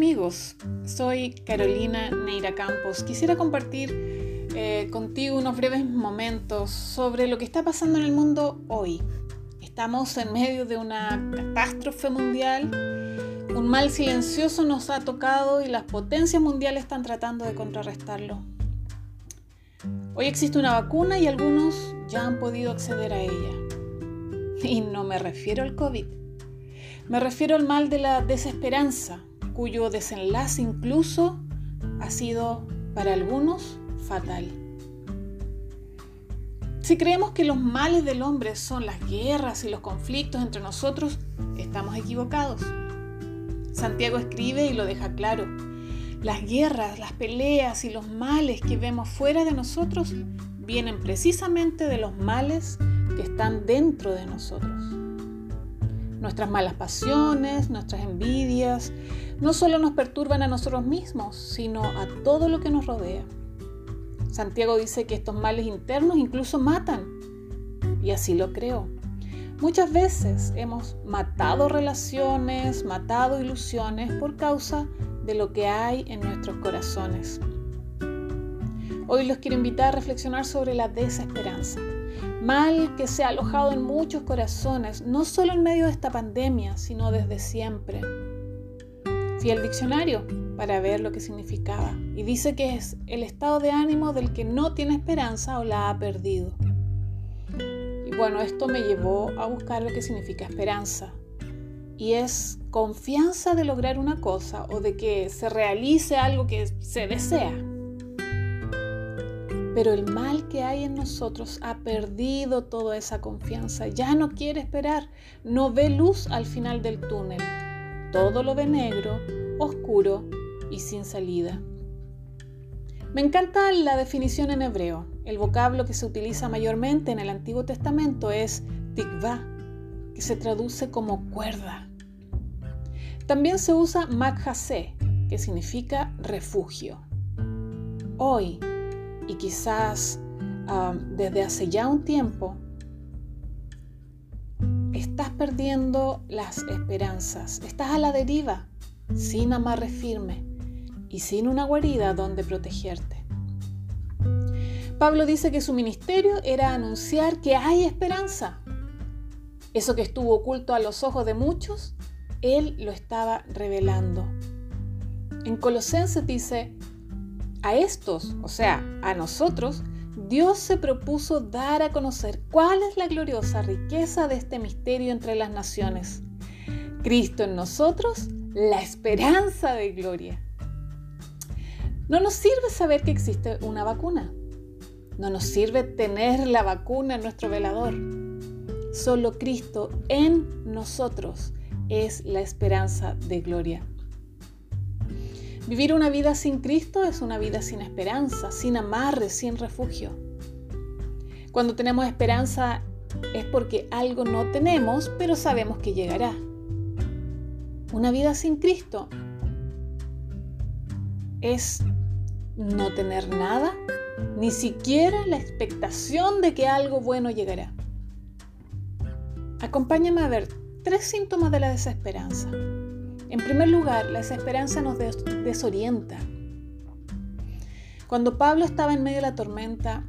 amigos, soy Carolina Neira Campos. Quisiera compartir eh, contigo unos breves momentos sobre lo que está pasando en el mundo hoy. Estamos en medio de una catástrofe mundial, un mal silencioso nos ha tocado y las potencias mundiales están tratando de contrarrestarlo. Hoy existe una vacuna y algunos ya han podido acceder a ella. Y no me refiero al COVID, me refiero al mal de la desesperanza, cuyo desenlace incluso ha sido para algunos fatal. Si creemos que los males del hombre son las guerras y los conflictos entre nosotros, estamos equivocados. Santiago escribe y lo deja claro. Las guerras, las peleas y los males que vemos fuera de nosotros vienen precisamente de los males que están dentro de nosotros nuestras malas pasiones, nuestras envidias, no solo nos perturban a nosotros mismos, sino a todo lo que nos rodea. Santiago dice que estos males internos incluso matan, y así lo creo. Muchas veces hemos matado relaciones, matado ilusiones por causa de lo que hay en nuestros corazones. Hoy los quiero invitar a reflexionar sobre la desesperanza mal que se ha alojado en muchos corazones, no solo en medio de esta pandemia, sino desde siempre. Fui al diccionario para ver lo que significaba y dice que es el estado de ánimo del que no tiene esperanza o la ha perdido. Y bueno, esto me llevó a buscar lo que significa esperanza. Y es confianza de lograr una cosa o de que se realice algo que se desea. Pero el mal que hay en nosotros ha perdido toda esa confianza, ya no quiere esperar, no ve luz al final del túnel, todo lo ve negro, oscuro y sin salida. Me encanta la definición en hebreo. El vocablo que se utiliza mayormente en el Antiguo Testamento es tikva, que se traduce como cuerda. También se usa makhase, que significa refugio. Hoy, y quizás desde hace ya un tiempo estás perdiendo las esperanzas, estás a la deriva, sin amarre firme y sin una guarida donde protegerte. Pablo dice que su ministerio era anunciar que hay esperanza. Eso que estuvo oculto a los ojos de muchos, él lo estaba revelando. En Colosenses dice, a estos, o sea, a nosotros, Dios se propuso dar a conocer cuál es la gloriosa riqueza de este misterio entre las naciones. Cristo en nosotros, la esperanza de gloria. No nos sirve saber que existe una vacuna. No nos sirve tener la vacuna en nuestro velador. Solo Cristo en nosotros es la esperanza de gloria. Vivir una vida sin Cristo es una vida sin esperanza, sin amarre, sin refugio. Cuando tenemos esperanza es porque algo no tenemos, pero sabemos que llegará. Una vida sin Cristo es no tener nada, ni siquiera la expectación de que algo bueno llegará. Acompáñame a ver tres síntomas de la desesperanza. En primer lugar, la desesperanza nos desorienta. Cuando Pablo estaba en medio de la tormenta,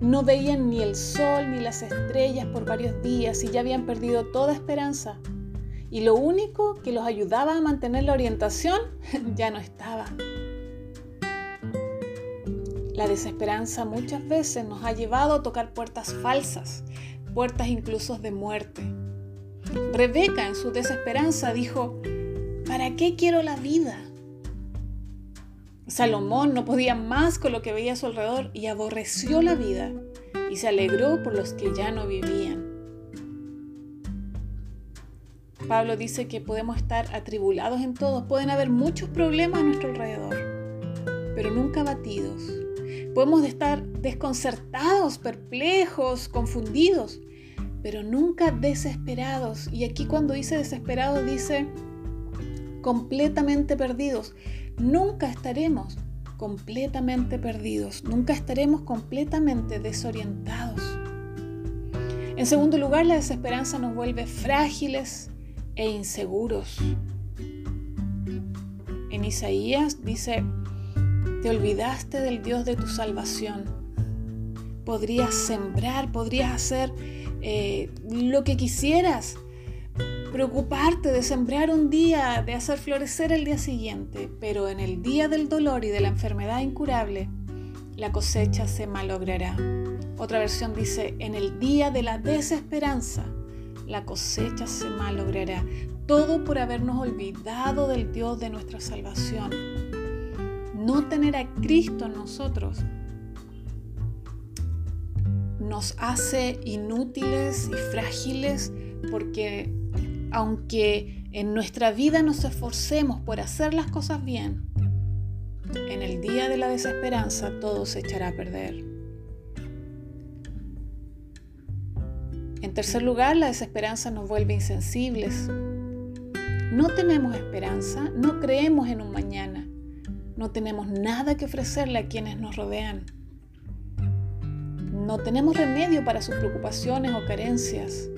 no veían ni el sol ni las estrellas por varios días y ya habían perdido toda esperanza. Y lo único que los ayudaba a mantener la orientación ya no estaba. La desesperanza muchas veces nos ha llevado a tocar puertas falsas, puertas incluso de muerte. Rebeca en su desesperanza dijo, ¿para qué quiero la vida? Salomón no podía más con lo que veía a su alrededor y aborreció la vida y se alegró por los que ya no vivían. Pablo dice que podemos estar atribulados en todo, pueden haber muchos problemas a nuestro alrededor, pero nunca abatidos. Podemos estar desconcertados, perplejos, confundidos, pero nunca desesperados. Y aquí cuando dice desesperados dice completamente perdidos. Nunca estaremos completamente perdidos, nunca estaremos completamente desorientados. En segundo lugar, la desesperanza nos vuelve frágiles e inseguros. Isaías, dice, te olvidaste del Dios de tu salvación. Podrías sembrar, podrías hacer eh, lo que quisieras, preocuparte de sembrar un día, de hacer florecer el día siguiente, pero en el día del dolor y de la enfermedad incurable, la cosecha se malogrará. Otra versión dice, en el día de la desesperanza, la cosecha se malogrará. Todo por habernos olvidado del Dios de nuestra salvación. No tener a Cristo en nosotros nos hace inútiles y frágiles porque aunque en nuestra vida nos esforcemos por hacer las cosas bien, en el día de la desesperanza todo se echará a perder. En tercer lugar, la desesperanza nos vuelve insensibles. No tenemos esperanza, no creemos en un mañana, no tenemos nada que ofrecerle a quienes nos rodean. No tenemos remedio para sus preocupaciones o carencias.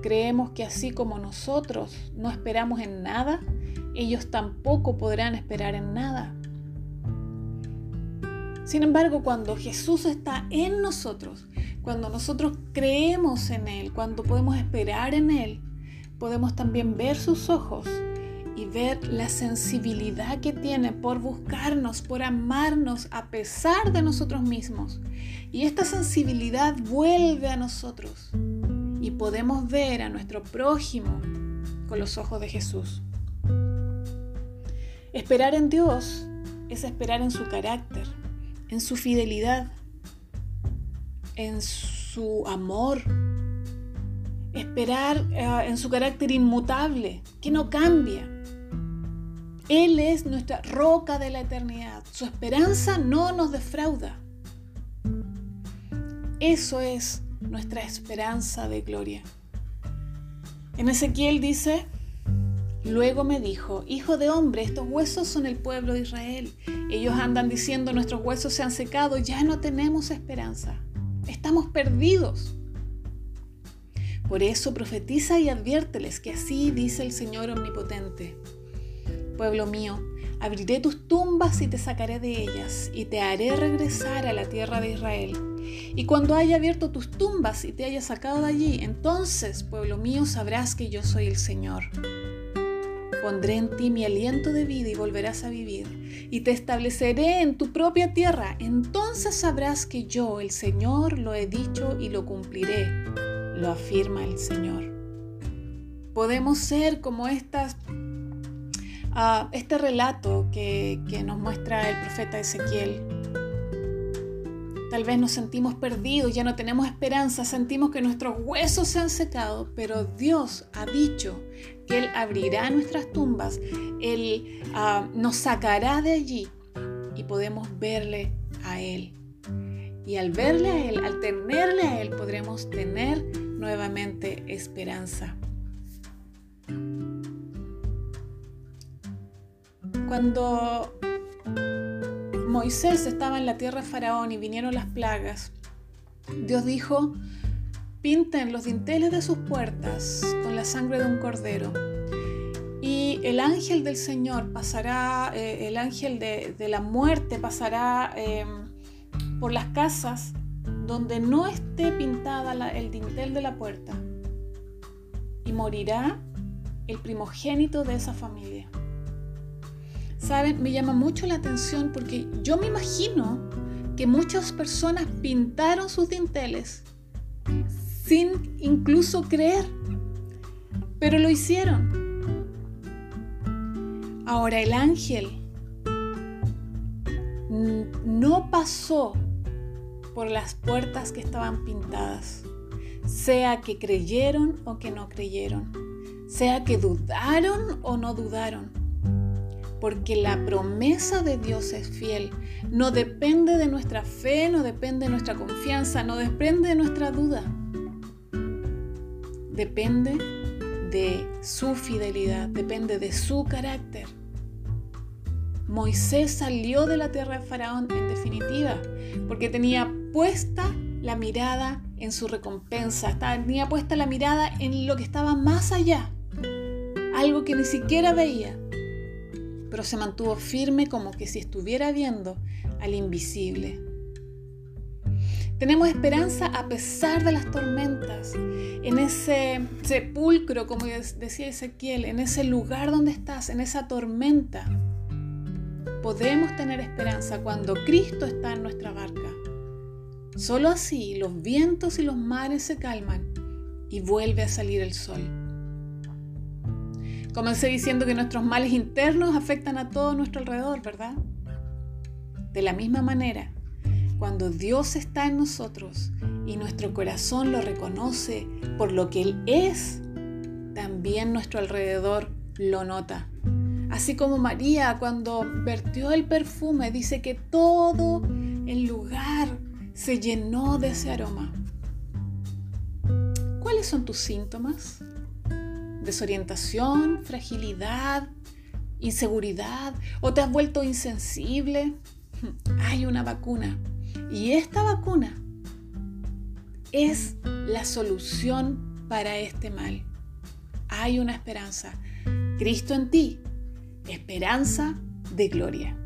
Creemos que así como nosotros no esperamos en nada, ellos tampoco podrán esperar en nada. Sin embargo, cuando Jesús está en nosotros, cuando nosotros creemos en Él, cuando podemos esperar en Él, podemos también ver sus ojos y ver la sensibilidad que tiene por buscarnos, por amarnos a pesar de nosotros mismos. Y esta sensibilidad vuelve a nosotros y podemos ver a nuestro prójimo con los ojos de Jesús. Esperar en Dios es esperar en su carácter, en su fidelidad, en su amor, esperar eh, en su carácter inmutable, que no cambia. Él es nuestra roca de la eternidad. Su esperanza no nos defrauda. Eso es nuestra esperanza de gloria. En Ezequiel dice, Luego me dijo, Hijo de hombre, estos huesos son el pueblo de Israel. Ellos andan diciendo, nuestros huesos se han secado, ya no tenemos esperanza. Estamos perdidos. Por eso profetiza y adviérteles que así dice el Señor Omnipotente. Pueblo mío, abriré tus tumbas y te sacaré de ellas, y te haré regresar a la tierra de Israel. Y cuando haya abierto tus tumbas y te haya sacado de allí, entonces, pueblo mío, sabrás que yo soy el Señor. Pondré en ti mi aliento de vida y volverás a vivir, y te estableceré en tu propia tierra. Entonces sabrás que yo, el Señor, lo he dicho y lo cumpliré, lo afirma el Señor. Podemos ser como estas, uh, este relato que, que nos muestra el profeta Ezequiel Tal vez nos sentimos perdidos, ya no tenemos esperanza, sentimos que nuestros huesos se han secado, pero Dios ha dicho que Él abrirá nuestras tumbas, Él ah, nos sacará de allí y podemos verle a Él. Y al verle a Él, al tenerle a Él, podremos tener nuevamente esperanza. Cuando Moisés estaba en la tierra de Faraón y vinieron las plagas, Dios dijo, pinten los dinteles de sus puertas con la sangre de un cordero. Y el ángel del Señor pasará, eh, el ángel de, la muerte pasará em, por las casas donde no esté pintada el dintel de la puerta y morirá el primogénito de esa familia. ¿Saben? Me llama mucho la atención porque yo me imagino que muchas personas pintaron sus dinteles sin incluso creer, pero lo hicieron. Ahora el ángel no pasó por las puertas que estaban pintadas, sea que creyeron o que no creyeron, sea que dudaron o no dudaron porque la promesa de Dios es fiel. No depende de nuestra fe, no depende de nuestra confianza, no depende de nuestra duda. Depende de su fidelidad, depende de su carácter. Moisés salió de la tierra de Faraón en definitiva, porque tenía puesta la mirada en su recompensa, tenía puesta la mirada en lo que estaba más allá, algo que ni siquiera veía, pero se mantuvo firme como que si estuviera viendo al invisible. Tenemos esperanza a pesar de las tormentas, en ese sepulcro, como decía Ezequiel, en ese lugar donde estás, en esa tormenta. Podemos tener esperanza cuando Cristo está en nuestra barca. Solo así los vientos y los mares se calman y vuelve a salir el sol. Comencé diciendo que nuestros males internos afectan a todo nuestro alrededor, ¿verdad? De la misma manera, cuando Dios está en nosotros y nuestro corazón lo reconoce por lo que Él es, también nuestro alrededor lo nota. Así como María cuando vertió el perfume dice que todo el lugar se llenó de ese aroma. ¿Cuáles son tus síntomas? ¿Desorientación, fragilidad, inseguridad o te has vuelto insensible? Hay una vacuna y esta vacuna es la solución para este mal. Hay una esperanza. Cristo en ti, esperanza de gloria.